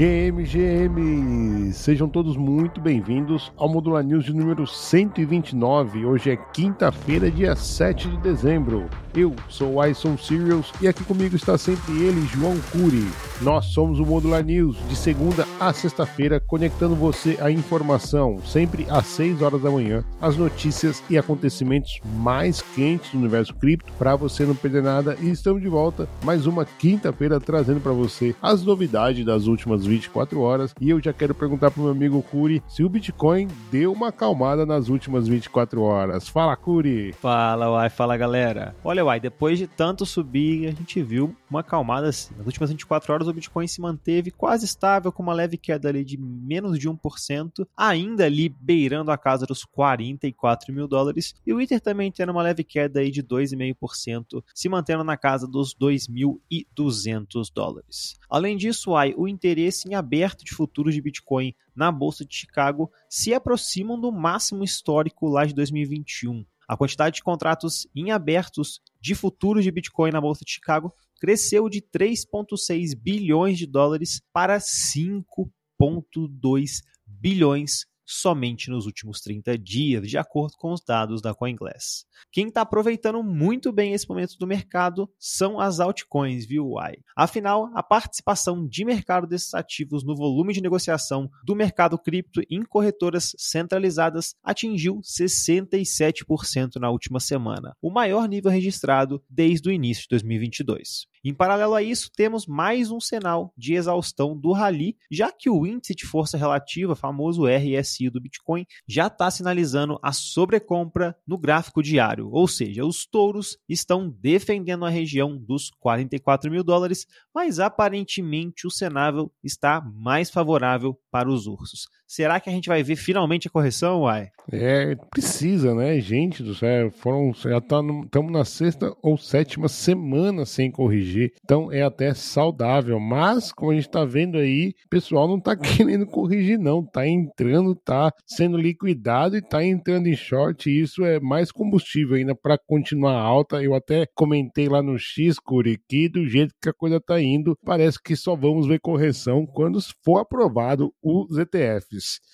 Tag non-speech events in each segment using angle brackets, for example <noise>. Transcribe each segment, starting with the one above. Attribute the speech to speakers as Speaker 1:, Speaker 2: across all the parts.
Speaker 1: GM, GM! Sejam todos muito bem-vindos ao Modular News de número 129. Hoje é quinta-feira, dia 7 de dezembro. Eu sou o Ison Serials e aqui comigo está sempre ele, João Curi. Nós somos o Modular News, de segunda a sexta-feira, conectando você à informação, sempre às 6 horas da manhã, as notícias e acontecimentos mais quentes do universo cripto, para você não perder nada. E estamos de volta, mais uma quinta-feira, trazendo para você as novidades das últimas 24 horas. E eu já quero perguntar para o meu amigo Curi se o Bitcoin deu uma acalmada nas últimas 24 horas. Fala, Curi!
Speaker 2: Fala, Uai, fala galera. Olha, Uai, depois de tanto subir, a gente viu uma acalmada assim. Nas últimas 24 horas, o Bitcoin se manteve quase estável, com uma leve queda ali de menos de 1%, ainda ali beirando a casa dos 44 mil dólares. E o Ether também tendo uma leve queda aí de 2,5%, se mantendo na casa dos 2.200 dólares. Além disso, Uai, o interesse em aberto de futuros de Bitcoin na Bolsa de Chicago se aproximam do máximo histórico lá de 2021. A quantidade de contratos em abertos de futuros de Bitcoin na Bolsa de Chicago cresceu de 3,6 bilhões de dólares para 5,2 bilhões somente nos últimos 30 dias, de acordo com os dados da CoinGlass. Quem está aproveitando muito bem esse momento do mercado são as altcoins, viu, Uai? Afinal, a participação de mercado desses ativos no volume de negociação do mercado cripto em corretoras centralizadas atingiu 67% na última semana, o maior nível registrado desde o início de 2022. Em paralelo a isso, temos mais um sinal de exaustão do rally, já que o índice de força relativa, famoso RSI do Bitcoin, já está sinalizando a sobrecompra no gráfico diário, ou seja, os touros estão defendendo a região dos 44 mil dólares, mas aparentemente o cenário está mais favorável para os ursos. Será que a gente vai ver finalmente a correção, Uai?
Speaker 1: É, precisa, né, gente do céu? Foram, já estamos tá na sexta ou sétima semana sem corrigir, então é até saudável. Mas, como a gente está vendo aí, o pessoal não está <laughs> querendo corrigir, não. Está entrando, está sendo liquidado e está entrando em short. E isso é mais combustível ainda para continuar alta. Eu até comentei lá no X, Curi, que do jeito que a coisa está indo, parece que só vamos ver correção quando for aprovado os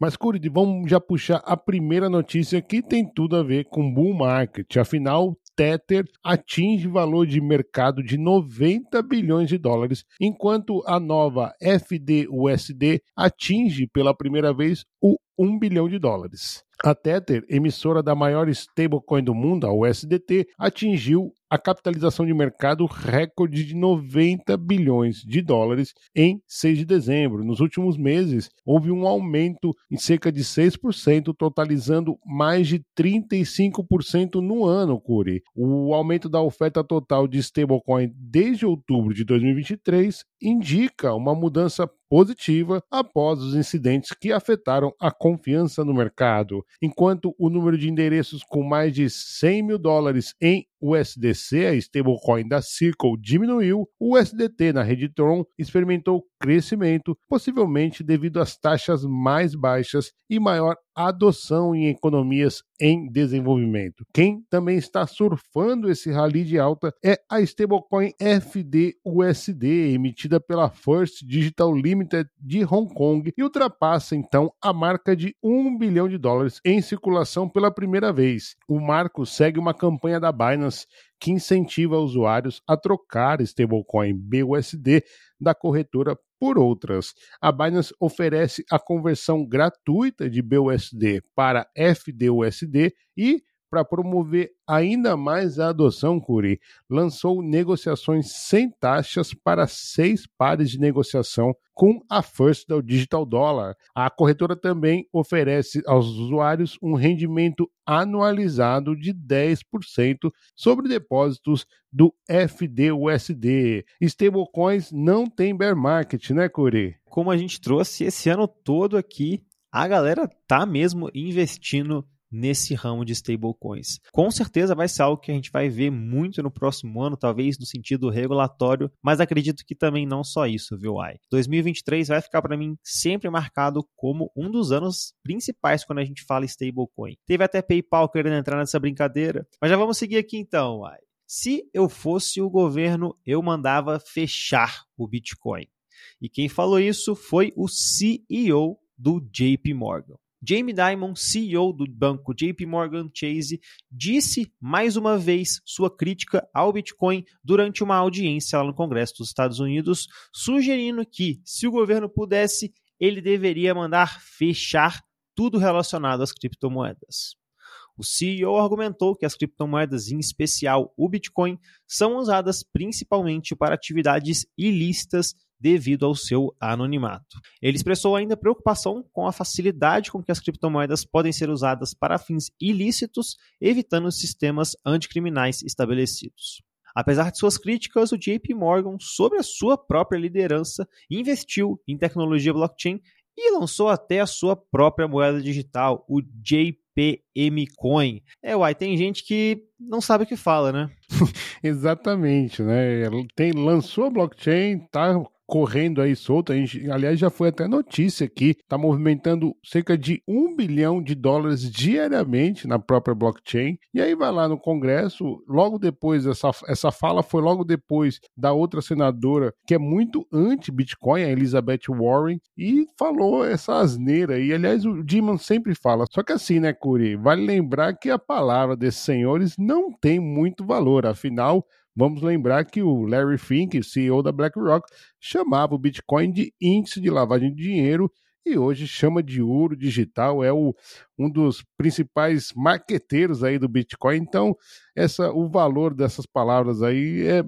Speaker 1: Mas, Curi, vamos já puxar a primeira notícia que tem tudo a ver com bull market. Afinal, Tether atinge valor de mercado de 90 bilhões de dólares, enquanto a nova FDUSD atinge pela primeira vez o 1 bilhão de dólares. A Tether, emissora da maior stablecoin do mundo, a USDT, atingiu a capitalização de mercado recorde de 90 bilhões de dólares em 6 de dezembro. Nos últimos meses, houve um aumento em cerca de 6%, totalizando mais de 35% no ano, Curi. O aumento da oferta total de stablecoin desde outubro de 2023 indica uma mudança positiva após os incidentes que afetaram a confiança no mercado. Enquanto o número de endereços com mais de 100 mil dólares em USDC, a stablecoin da Circle, diminuiu, o USDT na rede Tron experimentou crescimento, possivelmente devido às taxas mais baixas e maior adoção em economias em desenvolvimento. Quem também está surfando esse rally de alta é a stablecoin FDUSD, emitida pela First Digital Limited de Hong Kong e ultrapassa então a marca de 1 bilhão de dólares em circulação pela primeira vez. O marco segue uma campanha da Binance que incentiva usuários a trocar stablecoin BUSD da corretora por outras. A Binance oferece a conversão gratuita de BUSD para FDUSD e para promover ainda mais a adoção, Curi, lançou negociações sem taxas para seis pares de negociação com a First Digital Dollar. A corretora também oferece aos usuários um rendimento anualizado de 10% sobre depósitos do FDUSD. Stablecoins não tem bear market, né, Curi?
Speaker 2: Como a gente trouxe esse ano todo aqui, a galera tá mesmo investindo nesse ramo de stablecoins. Com certeza vai ser algo que a gente vai ver muito no próximo ano, talvez no sentido regulatório, mas acredito que também não só isso, viu, Ai? 2023 vai ficar para mim sempre marcado como um dos anos principais quando a gente fala stablecoin. Teve até PayPal querendo entrar nessa brincadeira, mas já vamos seguir aqui então, Ai. Se eu fosse o governo, eu mandava fechar o Bitcoin. E quem falou isso foi o CEO do JP Morgan. Jamie Dimon, CEO do banco JP Morgan Chase, disse mais uma vez sua crítica ao Bitcoin durante uma audiência lá no Congresso dos Estados Unidos, sugerindo que, se o governo pudesse, ele deveria mandar fechar tudo relacionado às criptomoedas. O CEO argumentou que as criptomoedas, em especial o Bitcoin, são usadas principalmente para atividades ilícitas devido ao seu anonimato. Ele expressou ainda preocupação com a facilidade com que as criptomoedas podem ser usadas para fins ilícitos, evitando sistemas anticriminais estabelecidos. Apesar de suas críticas, o JP Morgan, sobre a sua própria liderança, investiu em tecnologia blockchain e lançou até a sua própria moeda digital, o JPM Coin. É, uai, tem gente que não sabe o que fala, né? <laughs>
Speaker 1: Exatamente, né? Tem, lançou a blockchain, tá correndo aí solto. A gente, aliás, já foi até notícia aqui, está movimentando cerca de um bilhão de dólares diariamente na própria blockchain. E aí vai lá no Congresso, logo depois, essa, essa fala foi logo depois da outra senadora que é muito anti-Bitcoin, a Elizabeth Warren, e falou essa asneira. E aliás, o Diman sempre fala. Só que assim, né, Curi? Vale lembrar que a palavra desses senhores não tem muito valor, afinal. Vamos lembrar que o Larry Fink, CEO da BlackRock, chamava o Bitcoin de índice de lavagem de dinheiro e hoje chama de ouro digital, é o, um dos principais marqueteiros aí do Bitcoin. Então, essa, o valor dessas palavras aí é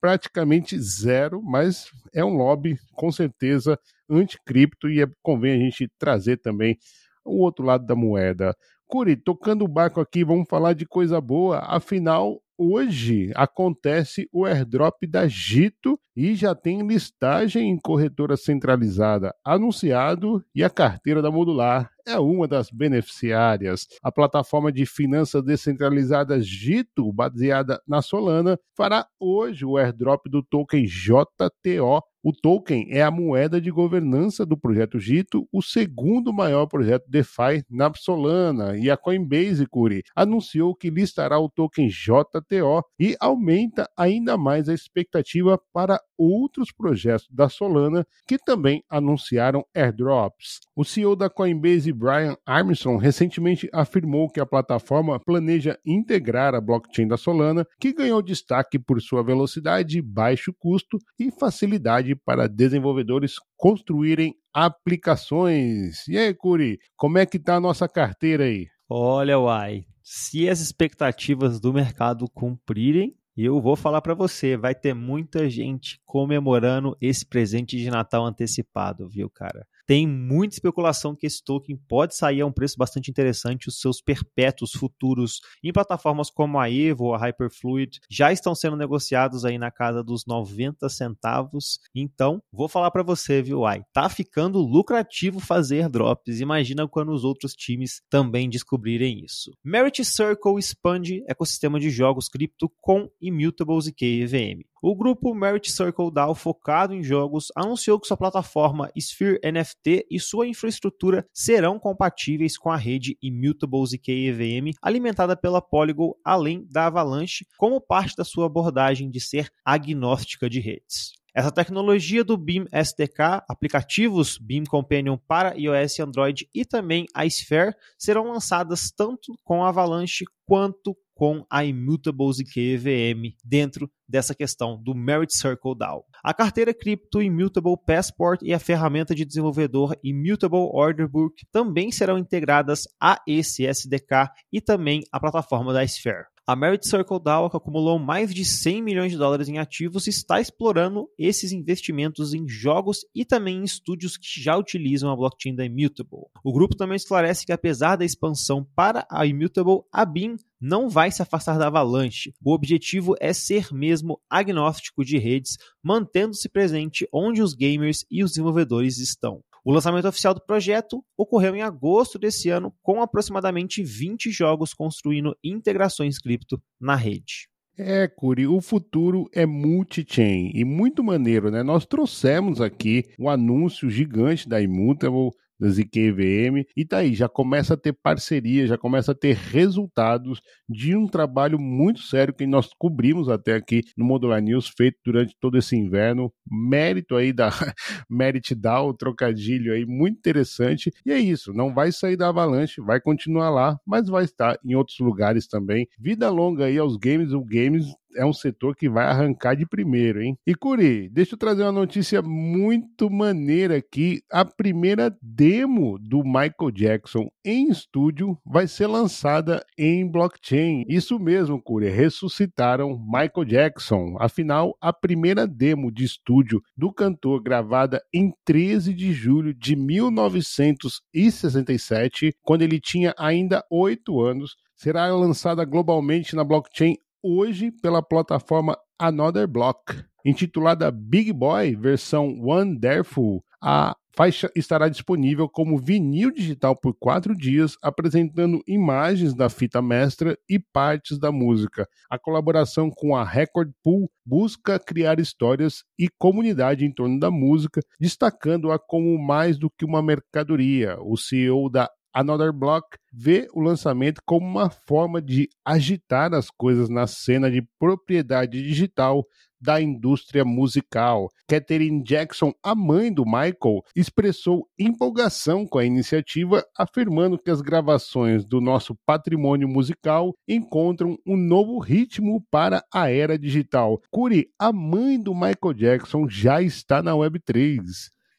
Speaker 1: praticamente zero, mas é um lobby com certeza anticripto e é, convém a gente trazer também o outro lado da moeda. Curi, tocando o barco aqui, vamos falar de coisa boa. Afinal, hoje acontece o airdrop da Gito e já tem listagem em corretora centralizada anunciado e a carteira da Modular é uma das beneficiárias. A plataforma de finanças descentralizadas Gito, baseada na Solana, fará hoje o airdrop do token JTO. O token é a moeda de governança do projeto Gito, o segundo maior projeto DeFi na Solana, e a Coinbase Curi anunciou que listará o token JTO e aumenta ainda mais a expectativa para outros projetos da Solana que também anunciaram airdrops. O CEO da Coinbase, Brian Armstrong, recentemente afirmou que a plataforma planeja integrar a blockchain da Solana, que ganhou destaque por sua velocidade, baixo custo e facilidade para desenvolvedores construírem aplicações. E aí, Curi, como é que está a nossa carteira aí?
Speaker 2: Olha, Uai, se as expectativas do mercado cumprirem, eu vou falar para você, vai ter muita gente comemorando esse presente de Natal antecipado, viu, cara? Tem muita especulação que esse token pode sair a um preço bastante interessante. Os seus perpétuos futuros em plataformas como a Evo ou a Hyperfluid já estão sendo negociados aí na casa dos 90 centavos. Então, vou falar para você, viu, Ai? Tá ficando lucrativo fazer drops. Imagina quando os outros times também descobrirem isso. Merit Circle expande ecossistema de jogos cripto com Immutables e KEVM. O grupo Merit Circle DAO, focado em jogos, anunciou que sua plataforma Sphere NFT e sua infraestrutura serão compatíveis com a rede Immutables e KEVM, alimentada pela Polygon, além da Avalanche, como parte da sua abordagem de ser agnóstica de redes. Essa tecnologia do Beam SDK, aplicativos Beam Companion para iOS e Android e também a Sphere serão lançadas tanto com Avalanche quanto com a Immutables QEVM dentro dessa questão do Merit Circle DAO. A carteira cripto Immutable Passport e a ferramenta de desenvolvedor Immutable Order Book também serão integradas a esse SDK e também a plataforma da Sphere. A Merit Circle DAO, que acumulou mais de 100 milhões de dólares em ativos, está explorando esses investimentos em jogos e também em estúdios que já utilizam a blockchain da Immutable. O grupo também esclarece que, apesar da expansão para a Immutable, a BIM não vai se afastar da Avalanche. O objetivo é ser mesmo agnóstico de redes, mantendo-se presente onde os gamers e os desenvolvedores estão. O lançamento oficial do projeto ocorreu em agosto desse ano, com aproximadamente 20 jogos construindo integrações cripto na rede.
Speaker 1: É, Curi, o futuro é multi-chain e muito maneiro, né? Nós trouxemos aqui um anúncio gigante da Immutable da ZKVM, e tá aí, já começa a ter parceria, já começa a ter resultados de um trabalho muito sério que nós cobrimos até aqui no Modular News, feito durante todo esse inverno. Mérito aí da <laughs> Merit Dow, trocadilho aí, muito interessante. E é isso, não vai sair da Avalanche, vai continuar lá, mas vai estar em outros lugares também. Vida longa aí aos games, o games é um setor que vai arrancar de primeiro, hein? E Curi, deixa eu trazer uma notícia muito maneira aqui. A primeira demo do Michael Jackson em estúdio vai ser lançada em blockchain. Isso mesmo, Curi, ressuscitaram Michael Jackson. Afinal, a primeira demo de estúdio do cantor gravada em 13 de julho de 1967, quando ele tinha ainda 8 anos, será lançada globalmente na blockchain hoje pela plataforma Another Block. Intitulada Big Boy versão Wonderful, a faixa estará disponível como vinil digital por quatro dias, apresentando imagens da fita mestra e partes da música. A colaboração com a Record Pool busca criar histórias e comunidade em torno da música, destacando-a como mais do que uma mercadoria. O CEO da Another Block vê o lançamento como uma forma de agitar as coisas na cena de propriedade digital da indústria musical. Catherine Jackson, a mãe do Michael, expressou empolgação com a iniciativa, afirmando que as gravações do nosso patrimônio musical encontram um novo ritmo para a era digital. Curi, a mãe do Michael Jackson já está na Web3.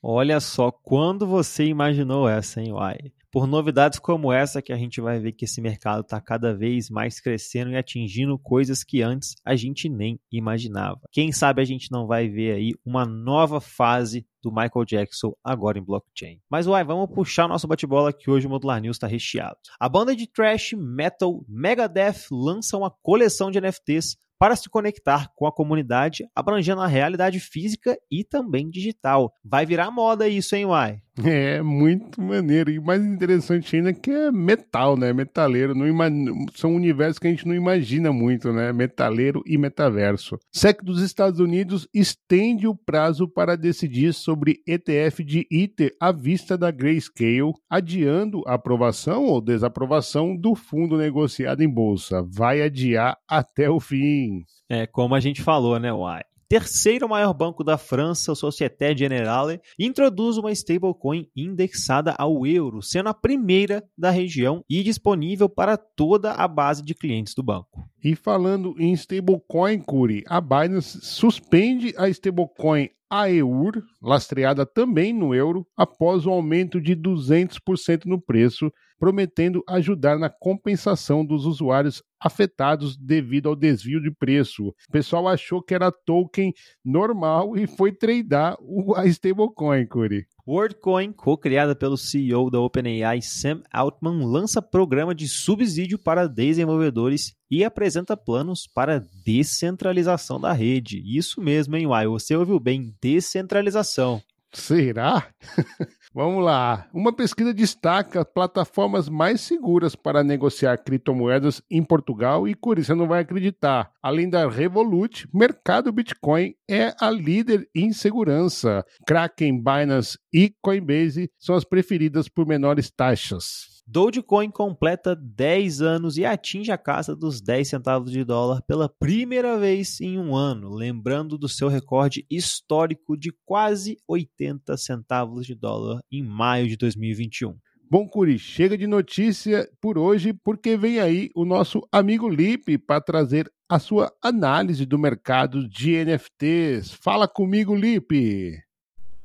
Speaker 2: Olha só, quando você imaginou essa, hein, Uai? Por novidades como essa que a gente vai ver que esse mercado está cada vez mais crescendo e atingindo coisas que antes a gente nem imaginava. Quem sabe a gente não vai ver aí uma nova fase do Michael Jackson agora em blockchain. Mas uai, vamos puxar nosso bate-bola que hoje o Modular News está recheado. A banda de thrash metal Megadeth lança uma coleção de NFTs para se conectar com a comunidade, abrangendo a realidade física e também digital. Vai virar moda isso, hein, Uai?
Speaker 1: É, muito maneiro. E mais interessante ainda que é metal, né? Metaleiro. Não ima... São universos que a gente não imagina muito, né? Metaleiro e metaverso. SEC dos Estados Unidos estende o prazo para decidir sobre ETF de ITER à vista da Grayscale, adiando a aprovação ou desaprovação do fundo negociado em bolsa. Vai adiar até o fim.
Speaker 2: É, como a gente falou, né, Uai? Terceiro maior banco da França, Société Générale, introduz uma stablecoin indexada ao euro, sendo a primeira da região e disponível para toda a base de clientes do banco.
Speaker 1: E falando em stablecoin, Curi, a Binance suspende a stablecoin AEUR, lastreada também no euro, após o aumento de 200% no preço, prometendo ajudar na compensação dos usuários afetados devido ao desvio de preço. O pessoal achou que era token normal e foi tradar <laughs> a stablecoin, Curi.
Speaker 2: WorldCoin, co-criada pelo CEO da OpenAI Sam Altman, lança programa de subsídio para desenvolvedores e apresenta planos para descentralização da rede. Isso mesmo, hein, Uai? Você ouviu bem, descentralização.
Speaker 1: Será? <laughs> Vamos lá. Uma pesquisa destaca plataformas mais seguras para negociar criptomoedas em Portugal e Curi, você não vai acreditar. Além da Revolut, mercado Bitcoin é a líder em segurança. Kraken, Binance e Coinbase são as preferidas por menores taxas.
Speaker 2: Dogecoin completa 10 anos e atinge a casa dos 10 centavos de dólar pela primeira vez em um ano, lembrando do seu recorde histórico de quase 80 centavos de dólar em maio de 2021.
Speaker 1: Bom, Curi, chega de notícia por hoje, porque vem aí o nosso amigo Lipe para trazer a sua análise do mercado de NFTs. Fala comigo, Lipe!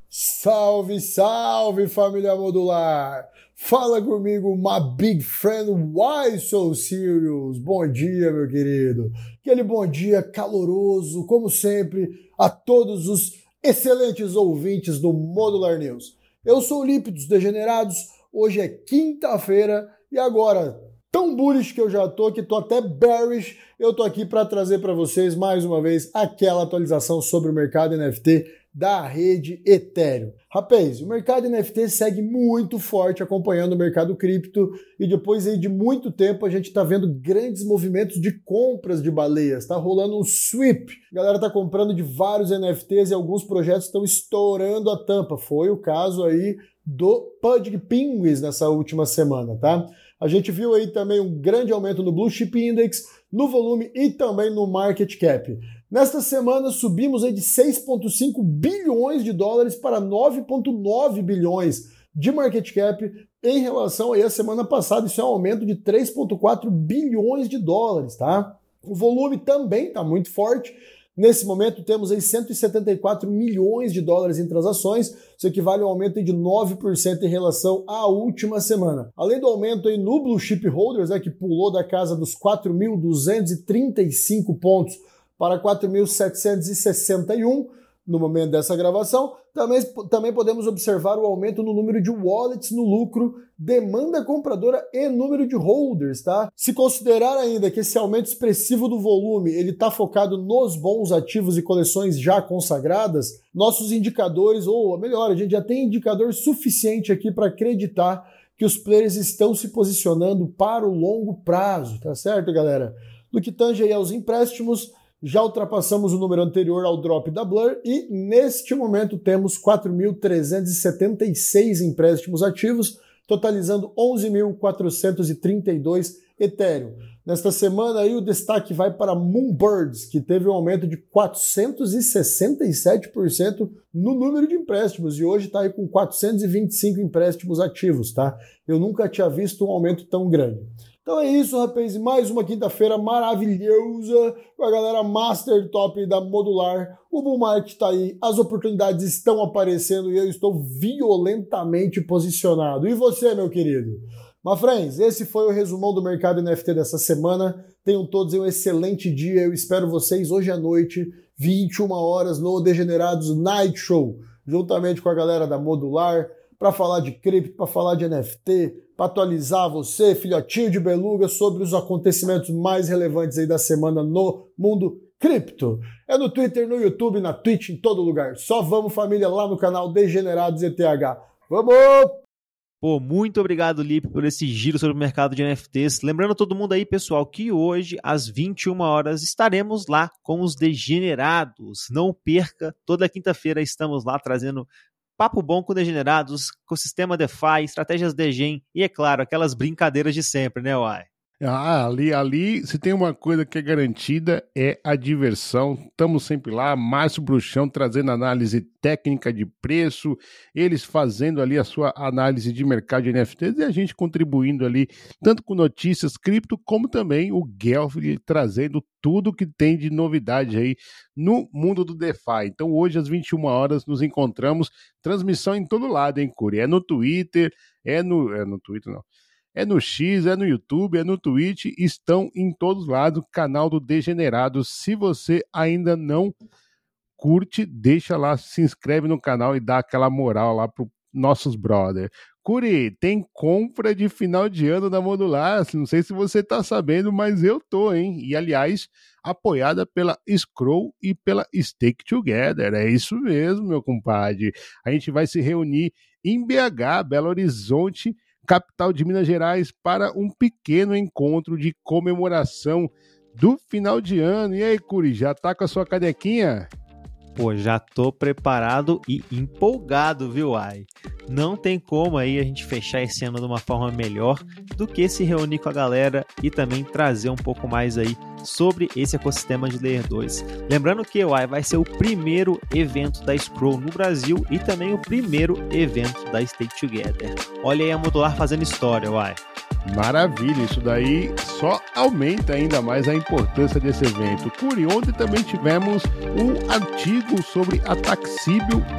Speaker 3: Salve, salve família modular! Fala comigo, my big friend, why so serious? Bom dia, meu querido. Aquele bom dia caloroso, como sempre, a todos os excelentes ouvintes do Modular News. Eu sou o Lipe dos Degenerados, hoje é quinta-feira e agora, tão bullish que eu já tô, que tô até bearish, eu tô aqui para trazer para vocês mais uma vez aquela atualização sobre o mercado NFT da rede Ethereum. Rapaz, o mercado NFT segue muito forte acompanhando o mercado cripto e depois aí de muito tempo a gente está vendo grandes movimentos de compras de baleias. Está rolando um sweep. A galera está comprando de vários NFTs e alguns projetos estão estourando a tampa. Foi o caso aí do Pudgy Penguins nessa última semana, tá? A gente viu aí também um grande aumento no Blue Chip Index, no volume e também no market cap. Nesta semana subimos aí de 6,5 bilhões de dólares para 9,9 bilhões de market cap em relação aí à semana passada. Isso é um aumento de 3,4 bilhões de dólares, tá? O volume também está muito forte. Nesse momento temos aí 174 milhões de dólares em transações, isso equivale a um aumento de 9% em relação à última semana. Além do aumento aí no Blue Chip Holders, né, que pulou da casa dos 4.235 pontos para 4.761 no momento dessa gravação. Também, também podemos observar o aumento no número de wallets no lucro, demanda compradora e número de holders, tá? Se considerar ainda que esse aumento expressivo do volume ele está focado nos bons ativos e coleções já consagradas, nossos indicadores, ou melhor, a gente já tem indicador suficiente aqui para acreditar que os players estão se posicionando para o longo prazo, tá certo, galera? No que tange aí aos empréstimos, já ultrapassamos o número anterior ao drop da Blur e neste momento temos 4.376 empréstimos ativos, totalizando 11.432 Ethereum. Nesta semana aí o destaque vai para Moonbirds, que teve um aumento de 467% no número de empréstimos e hoje está aí com 425 empréstimos ativos, tá? Eu nunca tinha visto um aumento tão grande. Então é isso, rapaz. Mais uma quinta-feira maravilhosa com a galera Master Top da Modular. O Bull Market está aí, as oportunidades estão aparecendo e eu estou violentamente posicionado. E você, meu querido? Mas, friends, esse foi o resumão do mercado NFT dessa semana. Tenham todos um excelente dia. Eu espero vocês hoje à noite, 21 horas, no Degenerados Night Show, juntamente com a galera da Modular, para falar de cripto, para falar de NFT, para atualizar você, filhotinho de beluga, sobre os acontecimentos mais relevantes aí da semana no mundo cripto. É no Twitter, no YouTube, na Twitch, em todo lugar. Só vamos, família, lá no canal Degenerados ETH. Vamos!
Speaker 2: Pô, muito obrigado, Lipe, por esse giro sobre o mercado de NFTs. Lembrando todo mundo aí, pessoal, que hoje, às 21 horas, estaremos lá com os Degenerados. Não perca, toda quinta-feira estamos lá trazendo papo bom com degenerados, ecossistema DeFi, estratégias Degen e, é claro, aquelas brincadeiras de sempre, né, Uai?
Speaker 1: Ah, ali, ali, se tem uma coisa que é garantida, é a diversão. Estamos sempre lá, Márcio Bruxão trazendo análise técnica de preço, eles fazendo ali a sua análise de mercado de NFTs e a gente contribuindo ali, tanto com notícias cripto, como também o Guelph trazendo tudo que tem de novidade aí no mundo do DeFi. Então hoje às 21 horas nos encontramos, transmissão em todo lado, hein, Curi? É no Twitter, é no, é no Twitter não é no X, é no YouTube, é no Twitch, estão em todos lados, canal do Degenerado. Se você ainda não curte, deixa lá, se inscreve no canal e dá aquela moral lá pro nossos brother. Curi, tem compra de final de ano da Modular. Não sei se você tá sabendo, mas eu tô, hein? E aliás, apoiada pela Scroll e pela Stake Together. É isso mesmo, meu compadre. A gente vai se reunir em BH, Belo Horizonte, capital de Minas Gerais, para um pequeno encontro de comemoração do final de ano. E aí, Curi, já tá com a sua canequinha?
Speaker 2: Pô, já tô preparado e empolgado, viu, Ai? Não tem como aí a gente fechar esse ano de uma forma melhor do que se reunir com a galera e também trazer um pouco mais aí sobre esse ecossistema de Layer 2. Lembrando que o AI vai ser o primeiro evento da Scroll no Brasil e também o primeiro evento da Stake Together. Olha aí a Modular fazendo história, Uai.
Speaker 1: Maravilha, isso daí só aumenta ainda mais a importância desse evento. Curi, ontem também tivemos um artigo sobre ataque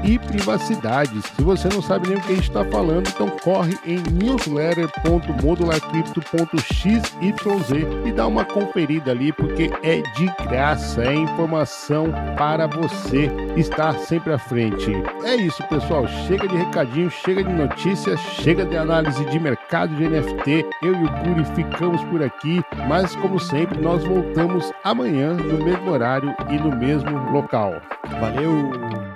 Speaker 1: e privacidade. Se você não sabe nem o que a gente está falando, então corre em newsletter.modularcrypto.xyz e dá uma conferida ali, porque é de graça, é informação para você estar sempre à frente. É isso, pessoal. Chega de recadinho, chega de notícias, chega de análise de mercado de NFT eu e o Curi ficamos por aqui, mas como sempre, nós voltamos amanhã no mesmo horário e no mesmo local.
Speaker 2: Valeu!